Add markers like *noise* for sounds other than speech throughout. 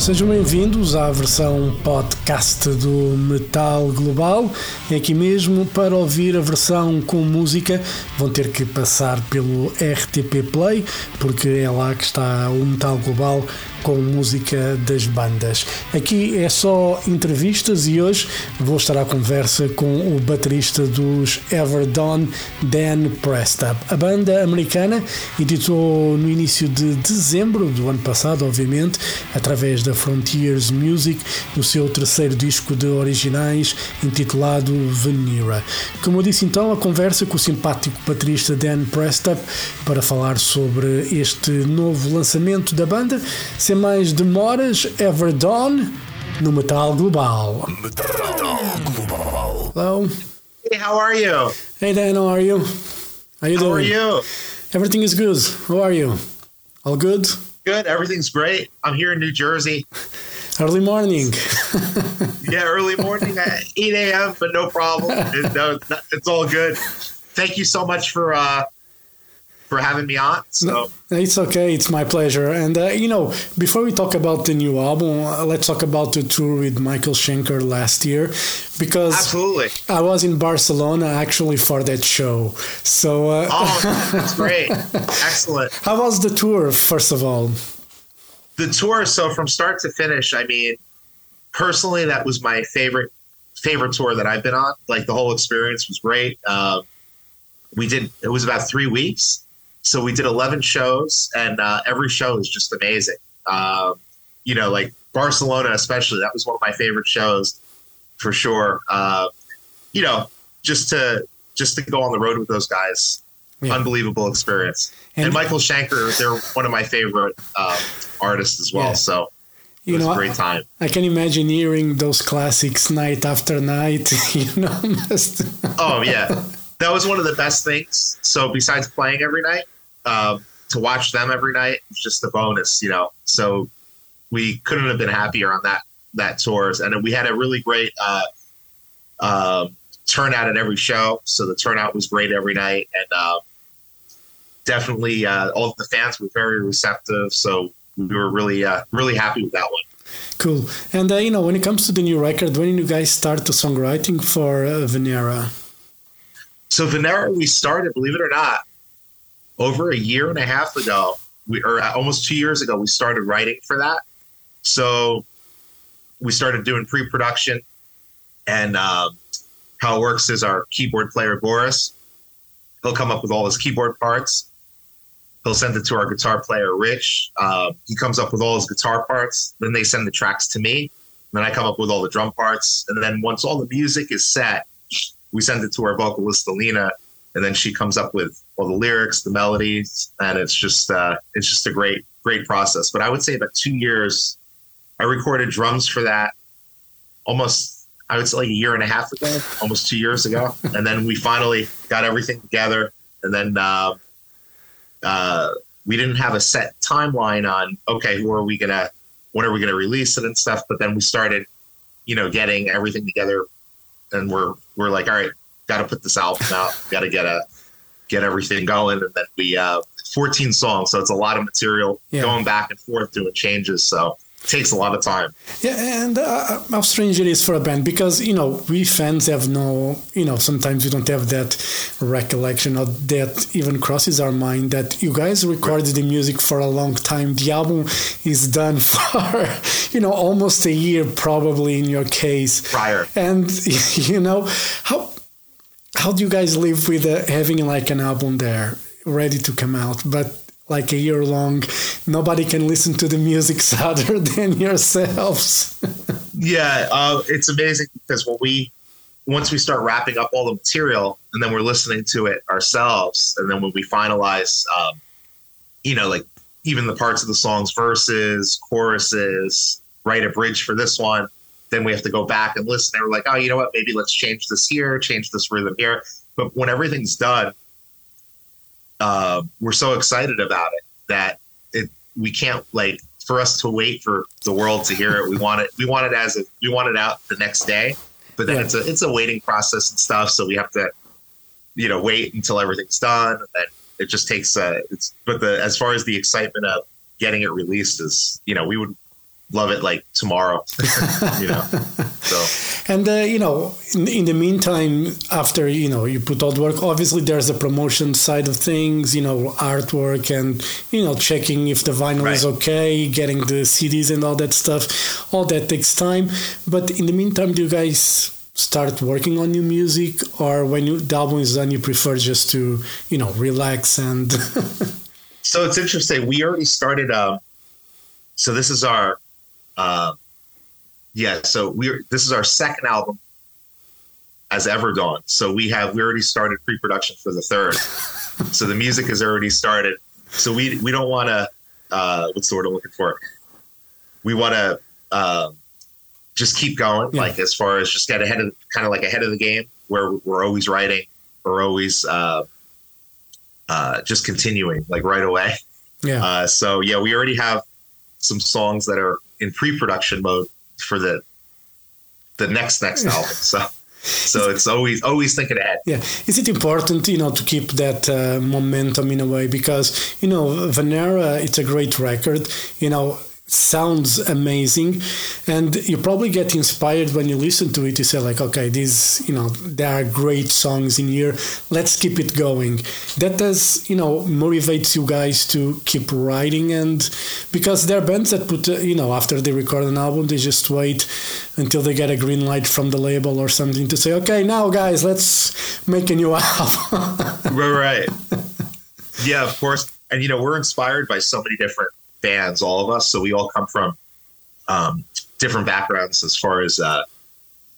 Sejam bem-vindos à versão podcast do Metal Global. É aqui mesmo para ouvir a versão com música. Vão ter que passar pelo RTP Play, porque é lá que está o Metal Global com música das bandas. Aqui é só entrevistas e hoje vou estar à conversa com o baterista dos Everdawn, Dan Prestup. A banda americana editou no início de dezembro do ano passado, obviamente, através da Frontiers Music, o seu terceiro disco de originais intitulado Venera. Como eu disse então, a conversa com o simpático baterista Dan Prestup para falar sobre este novo lançamento da banda sem mais demoras, Everdawn no Metal Global. Metal Global. Hello. Hey, how are you? Hey Dan, how are you? How you How doing? are you? Everything is good. How are you? All good? Good. Everything's great. I'm here in New Jersey. Early morning. *laughs* Yeah, early morning at 8 a.m., but no problem. It- no, it's it's all good. Thank you so much for uh, for having me on. So, It's okay. It's my pleasure. And uh, you know, before we talk about the new album, uh, let's talk about the tour with Michael Schenker last year, because absolutely. I was in Barcelona actually for that show. So, uh, Oh, that's great. *laughs* Excellent. how was the tour? First of all, The tour. So from start to finish, I mean, personally, that was my favorite favorite tour that I've been on. Like the whole experience was great. Um, we did. It was about three weeks. So we did 11 shows, and uh, every show was just amazing. Um, you know, like Barcelona, especially, that was one of my favorite shows for sure. Uh, you know, just to just to go on the road with those guys, Yeah. unbelievable experience. And, And- Michael Schenker, they're one of my favorite um, artists as well. Yeah. So it you was know, a great time. I can imagine hearing those classics night after night. *laughs* You know, *laughs* Oh yeah, that was one of the best things. So besides playing every night, um, to watch them every night was just a bonus, you know. So we couldn't have been happier on that that tours, and we had a really great uh, um, turnout at every show. So the turnout was great every night, and um, definitely uh, all of the fans were very receptive. So we were really uh, really happy with that one. cool. And uh, you know, when it comes to the new record, when did you guys start the songwriting for uh, Venera? So Venera, we started, believe it or not, over a year and a half ago. We or almost two years ago, we started writing for that. So we started doing pre-production, and um, how it works is our keyboard player Boris, he'll come up with all his keyboard parts. He'll send it to our guitar player Rich. Uh, he comes up with all his guitar parts. Then they send the tracks to me. Then I come up with all the drum parts. And then once all the music is set, we send it to our vocalist Alina, and then she comes up with all the lyrics, the melodies, and it's just uh, it's just a great great process. But I would say about two years, I recorded drums for that almost I would say like a year and a half ago, almost two years ago, *laughs* and then we finally got everything together, and then uh, uh, we didn't have a set timeline on okay, who are we gonna when are we gonna release it and stuff, but then we started, you know, getting everything together and we're we're like, all right, got to put this album out, *laughs* got to get a get everything going, and then we uh, 14 songs, so it's a lot of material Yeah. going back and forth doing changes, so takes a lot of time. Yeah, and uh, how strange it is for a band because you know we fans have no, you know, sometimes we don't have that recollection or that even crosses our mind that you guys recorded the music for a long time. The album is done *laughs* for, you know, almost a year probably in your case. Prior. And *laughs* you know how how do you guys live with uh, having like an album there ready to come out, but like a year long, nobody can listen to the music *laughs* other than yourselves. Yeah, uh, it's amazing because when we once we start wrapping up all the material and then we're listening to it ourselves, and then when we finalize, um, you know, like even the parts of the songs, verses, choruses, write a bridge for this one. Then we have to go back and listen. And we're like, oh, you know what? Maybe let's change this here, change this rhythm here. But when everything's done, uh, we're so excited about it that it we can't like for us to wait for the world to hear it. We want it. We want it as a we want it out the next day. But then Yeah. it's a it's a waiting process and stuff. So we have to you know wait until everything's done, and then it just takes. Uh, it's but the as far as the excitement of getting it released is, you know, we would love it like tomorrow. you know, so *laughs* And uh, you know, in, in the meantime, after you know you put all the work, obviously there's the promotion side of things. You know, artwork and you know checking if the vinyl is okay, getting the CDs and all that stuff. All that takes time. But in the meantime, do you guys start working on new music, or when you, the album is done, you prefer just to you know relax and *laughs* so it's interesting. We already started. Um, so this is our, uh, yeah. So we're this is our second album as Everdawn. So we have we already started pre-production for the third. *laughs* so the music has already started. So we we don't want to. Uh, what's the word I'm looking for? We want to um, just keep going. Yeah. Like as far as just get ahead of kind of like ahead of the game, where we're always writing, we're always. Uh, uh, just continuing like right away. yeah. Uh, so yeah, we already have some songs that are in pre-production mode for the the next next album. *laughs* So so it's always always thinking ahead. Yeah, is it important, you know, to keep that uh, momentum in a way? Because you know, Venera, it's a great record. You know, sounds amazing, and you probably get inspired when you listen to it. You say like, okay, these, you know, there are great songs in here. Let's keep it going. That does, you know, motivates you guys to keep writing, and because there are bands that put, uh, you know, after they record an album, they just wait until they get a green light from the label or something to say, okay, now guys, let's make a new *laughs* album. right, right. Yeah, of course. And you know, we're inspired by so many different bands, all of us. So we all come from um, different backgrounds as far as uh,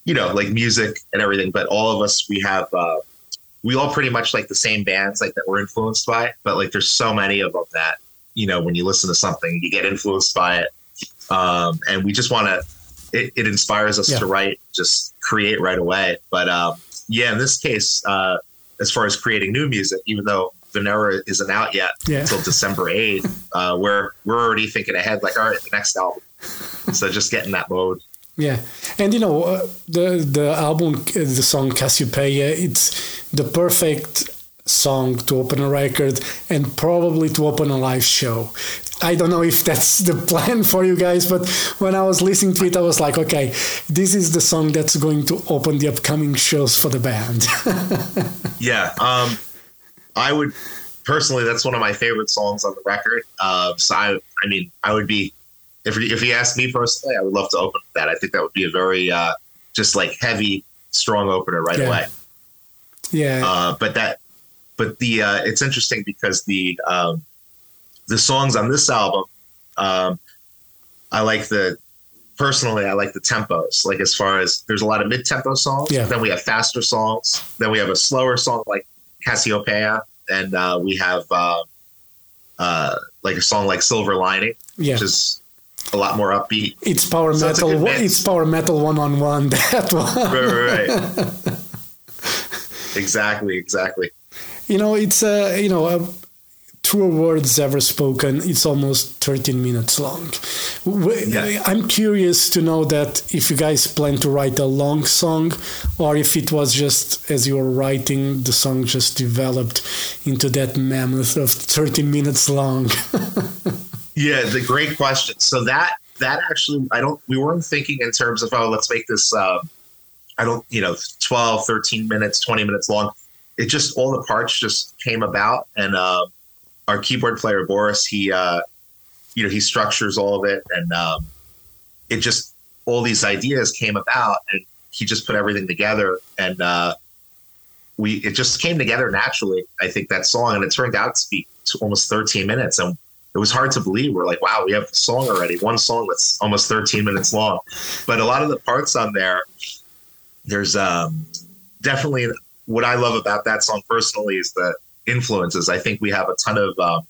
you know, like music and everything. But all of us, we have uh, we all pretty much like the same bands, like that we're influenced by. But like, there's so many of them that you know, when you listen to something, you get influenced by it, um, and we just want to. It, it inspires us Yeah. to write, just create right away. But um, yeah, in this case, uh, as far as creating new music, even though Venera isn't out yet Yeah. until December 8th, uh, we're we're already thinking ahead, like, all right, the next album. So just get in that mode. Yeah, and you know uh, the the album, uh, the song Cassiopeia, it's the perfect song to open a record and probably to open a live show. I don't know if that's the plan for you guys, but when I was listening to it, I was like, okay, this is the song that's going to open the upcoming shows for the band. *laughs* Yeah. Um, I would personally, that's one of my favorite songs on the record. Uh, so I, I mean, I would be, if if you asked me personally, I would love to open that. I think that would be a very uh, just like heavy, strong opener right Yeah. away. yeah, Uh, but that, but the uh, it's interesting because the um, the songs on this album, um, I like the personally I like the tempos. Like as far as there's a lot of mid tempo songs, Yeah. then we have faster songs, then we have a slower song like Cassiopeia, and uh, we have uh, uh, like a song like Silver Lining, yeah. which is a lot more upbeat. It's power So metal. It's power metal one on one. That one. Right, right, right. *laughs* exactly, exactly. You know, it's uh, you know, uh, truer words ever spoken. It's almost 13 minutes long. Yeah. I'm curious to know that if you guys plan to write a long song, or if it was just as you were writing, the song just developed into that mammoth of 13 minutes long. *laughs* Yeah, the great question. So that that actually I don't we weren't thinking in terms of oh let's make this um I don't you know 12 13 minutes 20 minutes long. It just all the parts just came about and um our keyboard player Boris he uh you know he structures all of it and um it just all these ideas came about and he just put everything together and uh we it just came together naturally I think that song and it turned out to be almost 13 minutes and it was hard to believe. We're like, wow, we have a song already, one song that's almost 13 minutes long. But a lot of the parts on there, there's um, definitely what I love about that song personally is the influences. I think we have a ton of, um,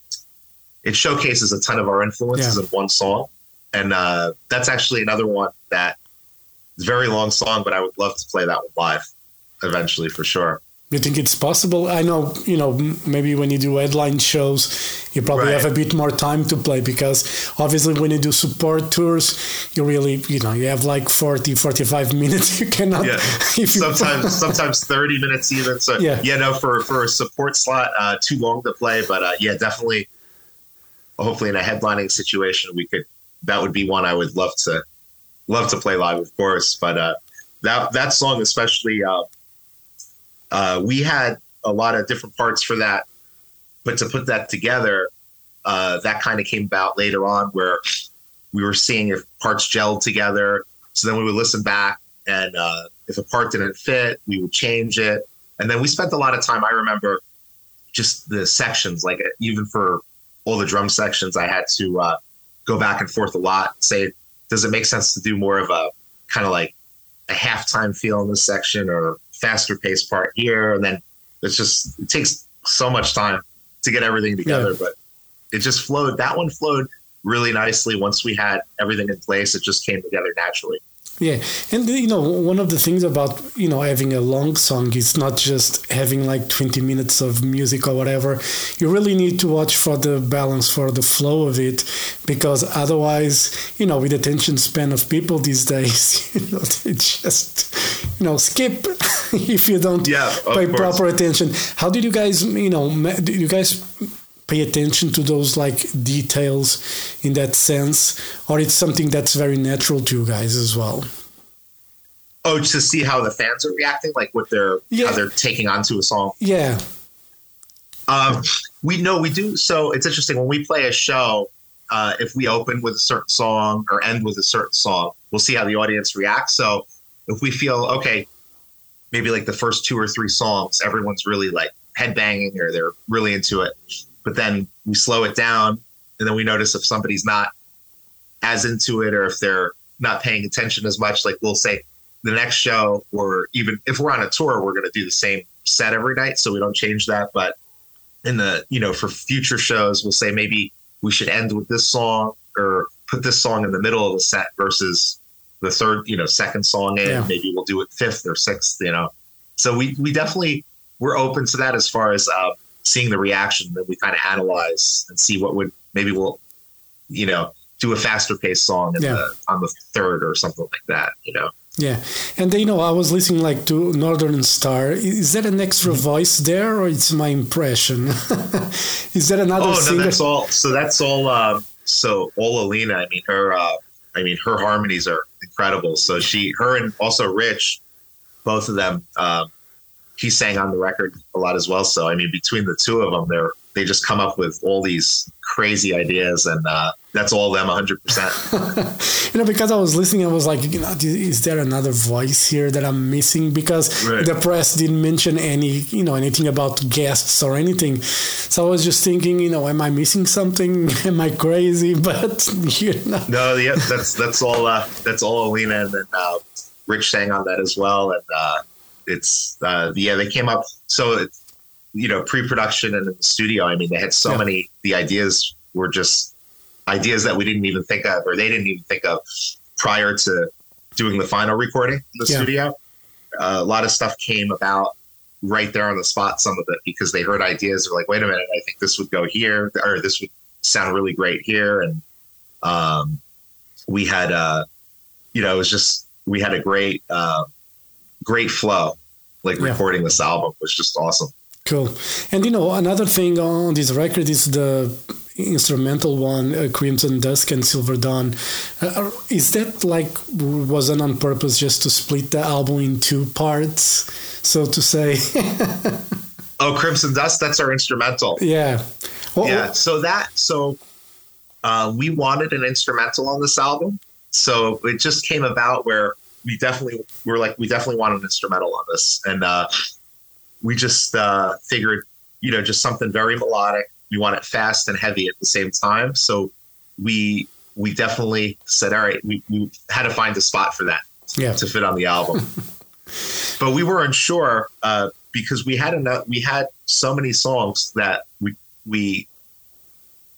it showcases a ton of our influences Yeah. in one song. And uh, that's actually another one that very long song, but I would love to play that one live eventually for sure. You think it's possible? I know, you know, maybe when you do headline shows, you probably Right. have a bit more time to play because obviously when you do support tours, you really, you know, you have like 40, 45 *laughs* minutes. You cannot, Yeah. *laughs* you sometimes *laughs* sometimes 30 minutes even so Yeah. yeah, no for for a support slot uh too long to play but uh yeah definitely hopefully in a headlining situation we could that would be one i would love to love to play live of course but uh that that song especially uh uh we had a lot of different parts for that but to put that together uh that kind of came about later on where we were seeing if parts gelled together so then we would listen back and uh, if a part didn't fit, we would change it. And then we spent a lot of time. I remember just the sections, like even for all the drum sections, I had to uh, go back and forth a lot. Say, does it make sense to do more of a kind of like a halftime feel in this section or faster paced part here? And then it's just it takes so much time to get everything together, Yeah. but it just flowed. That one flowed really nicely once we had everything in place. It just came together naturally. Yeah, and you know, one of the things about you know having a long song is not just having like twenty minutes of music or whatever. You really need to watch for the balance, for the flow of it, because otherwise, you know, with attention span of people these days, *laughs* you know, they just you know skip *laughs* if you don't Yeah, pay course. proper attention. How did you guys, you know, ma- did you guys? Pay attention to those like details in that sense or it's something that's very natural to you guys as well Oh, to see how the fans are reacting, like what they're Yeah. how they're taking onto a song. yeah Um, we know we do. So it's interesting when we play a show. Uh, if we open with a certain song or end with a certain song, we'll see how the audience reacts. So if we feel okay, maybe like the first two or three songs, everyone's really like headbanging or they're really into it. But then we slow it down, and then we notice if somebody's not as into it or if they're not paying attention as much. Like we'll say the next show, or even if we're on a tour, we're going to do the same set every night, so we don't change that. But in the you know for future shows, we'll say maybe we should end with this song or put this song in the middle of the set versus the third, you know, second song in. Yeah. Maybe we'll do it fifth or sixth, you know. So we we definitely we're open to that as far as uh, seeing the reaction. Then we kind of analyze and see what would maybe we'll you know do a faster paced song in Yeah. the, on the third or something like that. You know. Yeah, and you know, I was listening like to Northern Star. Is that an extra Mm-hmm. voice there, or it's my impression? *laughs* Is that another Oh no, singer? that's all. So that's all. Um, so all Alina. I mean, her. Uh, I mean, her harmonies are incredible. So she, her, and also Rich, both of them. Um, he sang on the record a lot as well. So I mean, between the two of them, they're they just come up with all these crazy ideas, and uh, that's all them, hundred percent. *laughs* you know, because I was listening, I was like, you know, is there another voice here that I'm missing? Because Right. the press didn't mention any, you know, anything about guests or anything. So I was just thinking, you know, am I missing something? *laughs* Am I crazy? *laughs* But you know, No, yeah, that's that's all. Uh, that's all Alina, and then uh, Rich sang on that as well. And uh, it's uh, yeah, they came up. So you know, pre-production and in the studio. I mean, they had so Yeah. many. The ideas were just ideas that we didn't even think of, or they didn't even think of prior to doing the final recording in the Yeah. studio. Uh, a lot of stuff came about right there on the spot. Some of it because they heard ideas. They're like, "Wait a minute, I think this would go here, or this would sound really great here." And um, we had, uh, you know, it was just we had a great, uh, great flow. Like Yeah. recording this album was just awesome. Cool. And you know, another thing on this record is the instrumental one, uh, Crimson Dusk and Silver Dawn. Uh, is that like wasn't on purpose just to split the album in two parts, so to say? *laughs* Oh, Crimson Dusk, that's our instrumental. yeah. Well, yeah so that so uh, we wanted an instrumental on this album so it just came about where we definitely were like we definitely want an instrumental on this. And uh, we just uh, figured you know just something very melodic. We want it fast and heavy at the same time. So we we definitely said all right we, we had to find a spot for that Yeah. to fit on the album. *laughs* But we were unsure uh, because we had enough we had so many songs that we we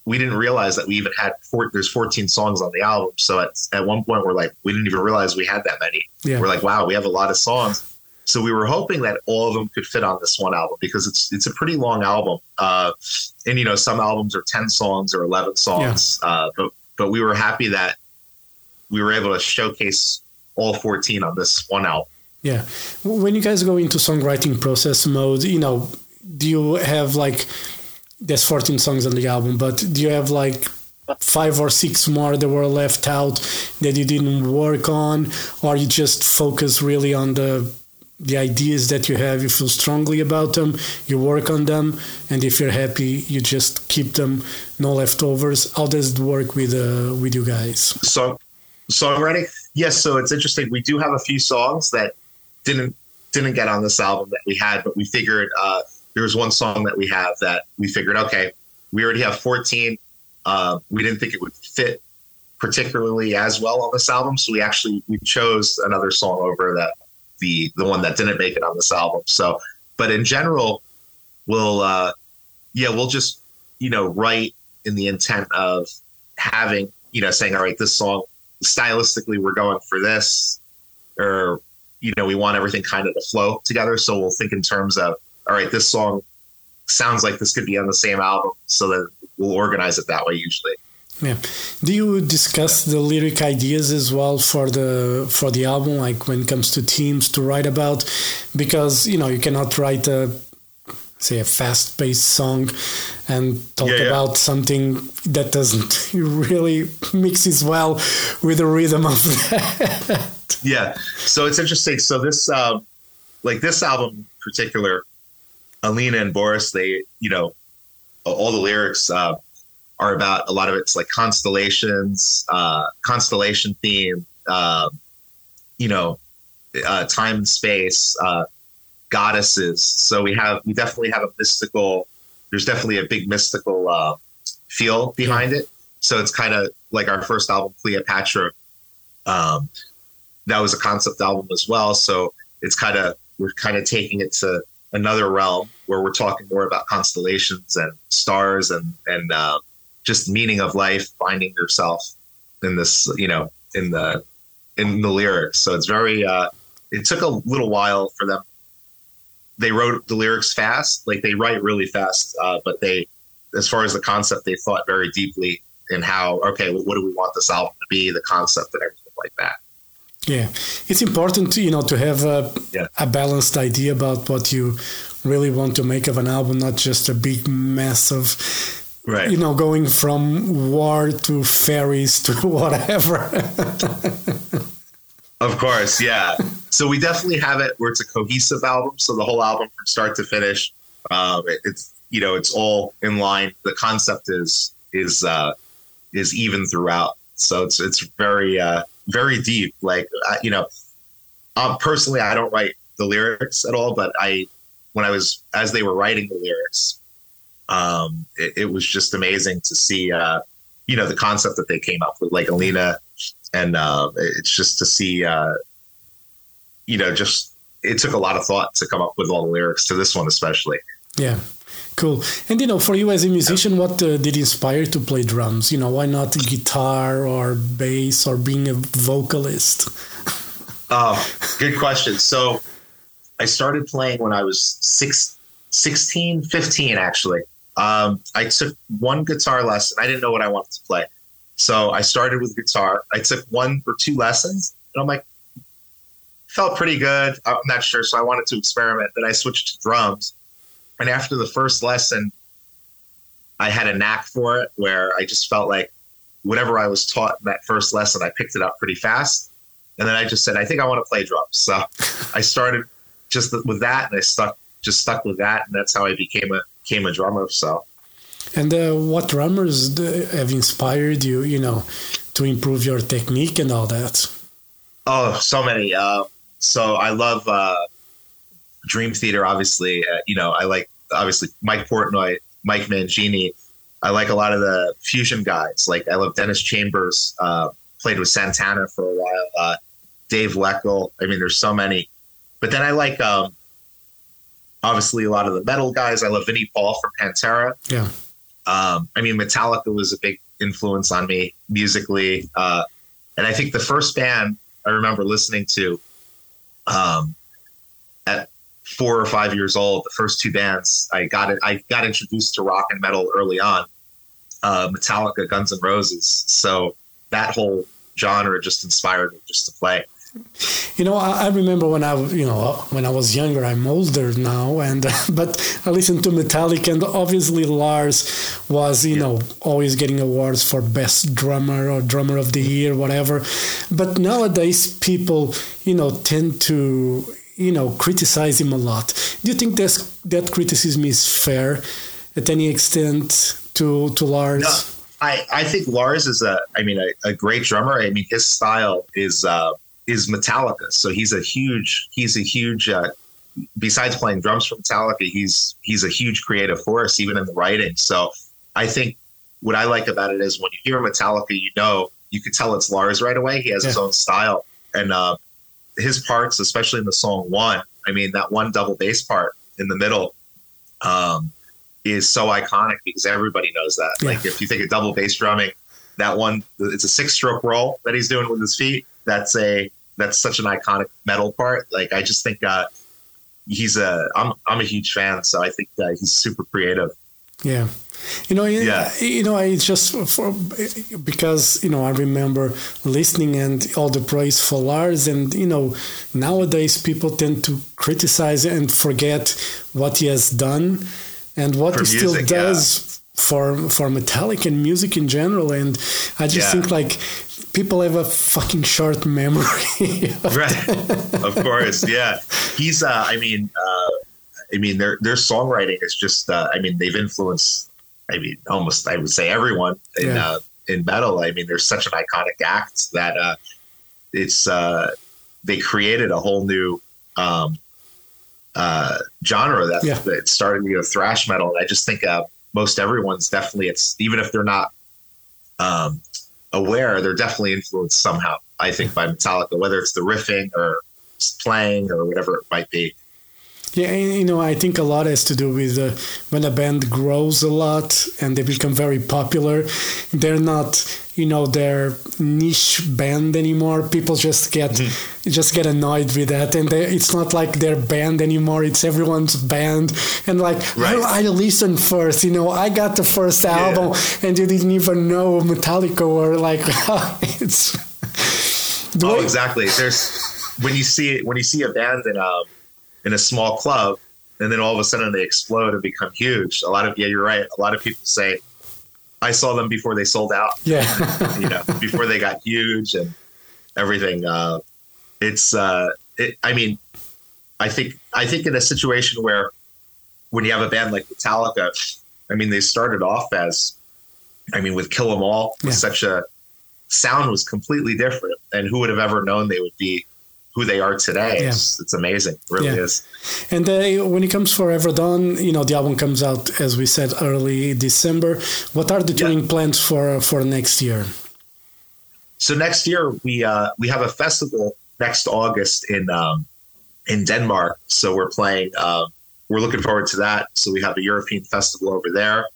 we didn't realize that we even had four, there's 14 songs on the album so at, at one point we're like we didn't even realize we had that many Yeah. we're like wow we have a lot of songs So we were hoping that all of them could fit on this one album because it's it's a pretty long album. Uh, and you know, some albums are ten songs or eleven songs. Yeah. Uh, but but we were happy that we were able to showcase all fourteen on this one album. Yeah. When you guys go into songwriting process mode, you know, do you have like there's 14 songs on the album, but do you have like five or six more that were left out that you didn't work on, or you just focus really on the the ideas that you have, you feel strongly about them, you work on them, and if you're happy, you just keep them, no leftovers. How does it work with uh, with you guys? So, songwriting, yes. So it's interesting. We do have a few songs that didn't didn't get on this album that we had, but we figured uh, there was one song that we have that we figured, okay, we already have 14. Uh, we didn't think it would fit particularly as well on this album, so we actually we chose another song over that the the one that didn't make it on this album. So, but in general, we'll uh, yeah, we'll just you know write in the intent of having you know saying all right, this song stylistically we're going for this, or you know we want everything kind of to flow together. So we'll think in terms of all right, this song sounds like this could be on the same album, so that we'll organize it that way usually. Yeah. Do you discuss the lyric ideas as well for the for the album, like when it comes to themes to write about? Because you know you cannot write a say a fast paced song and talk yeah, yeah. about something that doesn't *laughs* really mixes well with the rhythm of *laughs* that. Yeah. So it's interesting. So this uh, like this album in particular, Alina and Boris, they you know all the lyrics. Uh, are about a lot of it's like constellations, uh, constellation theme, uh, you know, uh, time and space, uh, goddesses. So we have we definitely have a mystical. There's definitely a big mystical uh, feel behind it. So it's kind of like our first album, Cleopatra. Um, that was a concept album as well. So it's kind of we're kind of taking it to another realm where we're talking more about constellations and stars and and uh, just meaning of life, finding yourself in this, you know, in the in the lyrics. So it's very. Uh, it took a little while for them. They wrote the lyrics fast, like they write really fast, uh, but they, as far as the concept, they thought very deeply in how. Okay, what do we want this album to be? The concept and everything like that. Yeah, it's important, to, you know, to have a, yeah. a balanced idea about what you really want to make of an album, not just a big mess of right. you know, going from war to fairies to *laughs* whatever. of course, yeah. So we definitely have it where it's a cohesive album. So the whole album from start to finish, um, it, it's you know, it's all in line. The concept is is uh, is even throughout. So it's it's very uh, very deep. Like you know, um, personally, I don't write the lyrics at all, but I when I was as they were writing the lyrics, um, it, it, was just amazing to see, uh, you know, the concept that they came up with, like Alina, and uh, it's just to see, uh, you know, just it took a lot of thought to come up with all the lyrics to this one, especially. Yeah. Cool. And you know, for you as a musician, what uh, did inspire to play drums? You know, why not guitar or bass or being a vocalist? Oh, *laughs* good question. So, I started playing when I was six, 16, 15, actually. Um, I took one guitar lesson. I didn't know what I wanted to play. So I started with guitar. I took one or two lessons, and I'm like, felt pretty good. I'm not sure. So I wanted to experiment. Then I switched to drums. And after the first lesson, I had a knack for it where I just felt like whatever I was taught in that first lesson, I picked it up pretty fast. And then I just said, I think I want to play drums. So I started just with that and I stuck, just stuck with that. And that's how I became a became a drummer. So. And uh, what drummers have inspired you, you know, to improve your technique and all that? Oh, so many. Uh, so I love uh, Dream Theater. Obviously, uh, you know, I like obviously Mike Portnoy, Mike Mangini. I like a lot of the fusion guys. Like I love Dennis Chambers. Uh, played with Santana for a while. Uh, Dave Weckl. I mean, there's so many. But then I like um, obviously a lot of the metal guys. I love Vinnie Paul from Pantera. Yeah. Um, I mean, Metallica was a big influence on me musically. Uh, and I think the first band I remember listening to, um, four or five years old, the first two bands I got it, I got introduced to rock and metal early on, uh, Metallica, Guns N' Roses. So that whole genre just inspired me just to play. You know, I, I, remember when I, you know, when I was younger. I'm older now, and *laughs* but I listened to Metallica, and obviously Lars was, you yeah. know, always getting awards for best drummer or drummer of the year, whatever. But nowadays, people, you know, tend to, you know, criticize him a lot. Do you think that that criticism is fair, at any extent, to to Lars? No. I, I think Lars is a I mean a, a great drummer. I mean his style is uh, is Metallica. So he's a huge he's a huge uh, besides playing drums for Metallica, he's he's a huge creative force even in the writing. So I think what I like about it is when you hear Metallica, you know you could tell it's Lars right away. He has yeah. his own style and uh, his parts, especially in the song one. I mean that one double bass part in the middle. Um, is so iconic because everybody knows that. Yeah. Like if you think of double bass drumming, that one it's a six stroke roll that he's doing with his feet. That's a that's such an iconic metal part. Like I just think uh, he's a I'm I'm a huge fan, so I think uh, he's super creative. Yeah. You know, yeah. you know, I just for because you know I remember listening and all the praise for Lars, and you know nowadays people tend to criticize and forget what he has done and what for he music, still does yeah. for for Metallica and music in general. And I just yeah. think like people have a fucking short memory. *laughs* right. of course. Yeah. He's, uh, I mean, uh, I mean, their, their songwriting is just, uh, I mean, they've influenced, I mean, almost, I would say everyone in, yeah. uh, in metal. I mean, there's such an iconic act that, uh, it's, uh, they created a whole new, um, uh, genre that, yeah. that started, you know, thrash metal. And I just think, uh, most everyone's definitely, it's even if they're not, um, aware, they're definitely influenced somehow. I think by Metallica, whether it's the riffing or playing or whatever it might be. Yeah, you know, I think a lot has to do with uh, when a band grows a lot and they become very popular. They're not, you know, their niche band anymore. People just get mm-hmm. just get annoyed with that, and they, it's not like their band anymore. It's everyone's band, and like right. I, I listened first. You know, I got the first album, yeah. and you didn't even know Metallica or like *laughs* it's. oh, exactly. There's when you see it when you see a band in a in a small club, and then all of a sudden they explode and become huge. A lot of yeah, you're right. A lot of people say, "I saw them before they sold out." Yeah, *laughs* you know, before they got huge and everything. Uh, it's, uh, it, I mean, I think I think in a situation where when you have a band like Metallica, I mean, they started off as, I mean, with Kill 'Em All, yeah. such a sound was completely different, and who would have ever known they would be who they are today. Yeah. It's, it's amazing. It really yeah. is. And uh, when it comes for Everdawn, you know, the album comes out, as we said, early December. What are the touring yeah. plans for, for next year? So next year we uh, we have a festival next August in um, in Denmark. So we're playing. Uh, we're looking forward to that. So we have a European festival over there,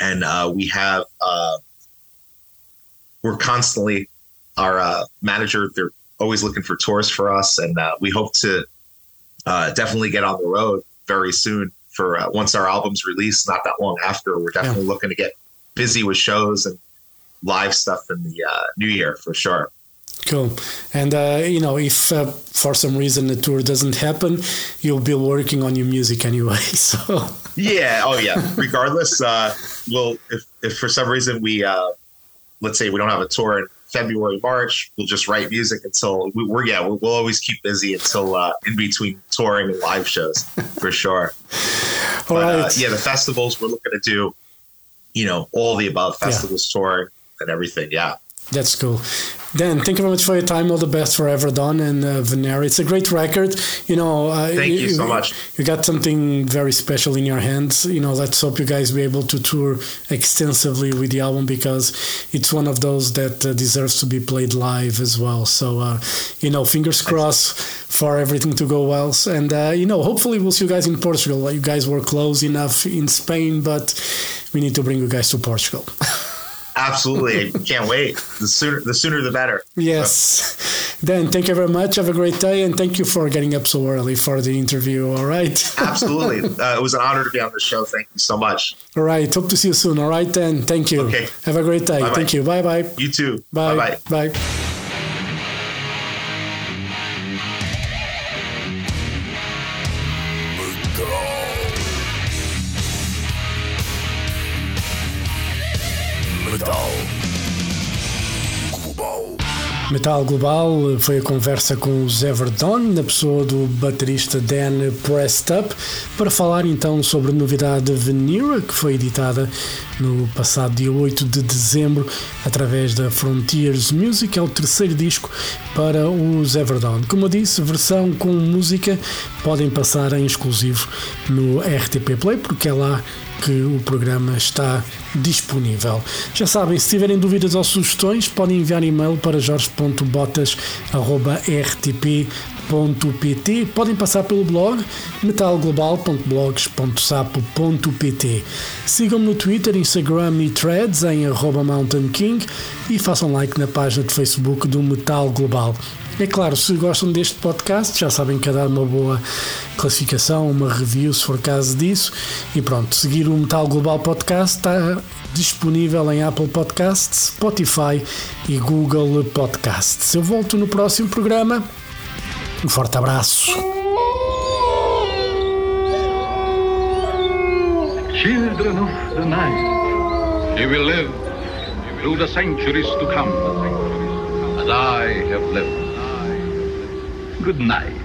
and uh, we have uh, we're constantly our uh, manager. They're always looking for tours for us, and uh, we hope to uh, definitely get on the road very soon. For uh, once our album's released, not that long after, we're definitely yeah. looking to get busy with shows and live stuff in the uh, new year for sure. Cool. And, uh, you know, if uh, for some reason the tour doesn't happen, you'll be working on your music anyway. *laughs* So, yeah. Oh, yeah. Regardless, uh, we'll, if, if for some reason we, uh, let's say we don't have a tour February, March, we'll just write music until we, are yeah, we'll, we'll, always keep busy until uh, in between touring and live shows for *laughs* sure. but right. uh, yeah, the festivals we're looking to do, you know, all the above festivals, yeah. touring and everything. Yeah. That's cool. Dan, thank you very much for your time. All the best for Everdawn and uh, Venera. It's a great record. You know, uh, thank you, you, so much. You got something very special in your hands. You know, let's hope you guys be able to tour extensively with the album because it's one of those that uh, deserves to be played live as well. So, uh, you know, fingers crossed for everything to go well. And, uh, you know, hopefully we'll see you guys in Portugal. You guys were close enough in Spain, but we need to bring you guys to Portugal. *laughs* Absolutely, *laughs* can't wait. The sooner, the sooner, the better. Yes. Dan, thank you very much. Have a great day, and thank you for getting up so early for the interview. All right. *laughs* Absolutely. Uh, it was an honor to be on the show. Thank you so much. All right. Hope to see you soon. All right, Dan. Thank you. Okay. Have a great day. Bye-bye. Thank you. Bye bye. You too. Bye Bye bye. Metal Global foi a conversa com o Zé na pessoa do baterista Dan Prestup, para falar então sobre a novidade Venera, que foi editada no passado dia 8 de dezembro através da Frontiers Music, é o terceiro disco para o Zé. Como eu disse, versão com música podem passar em exclusivo no RTP Play, porque é lá que o programa está disponível. Já sabem, se tiverem dúvidas ou sugestões, podem enviar e-mail para jorge.botas.rtp.pt Podem passar pelo blog metalglobal.blogs.sapo.pt Sigam-me no Twitter, Instagram e Threads em arroba Mountain King e façam like na página de Facebook do Metal Global. É claro, se gostam deste podcast, já sabem que é dar uma boa classificação, uma review, se for caso disso. E pronto, seguir o Metal Global Podcast está disponível em Apple Podcasts, Spotify e Google Podcasts. Eu volto no próximo programa. Um forte abraço. Children of the night, you will live through the centuries to come, as I have lived. Good night.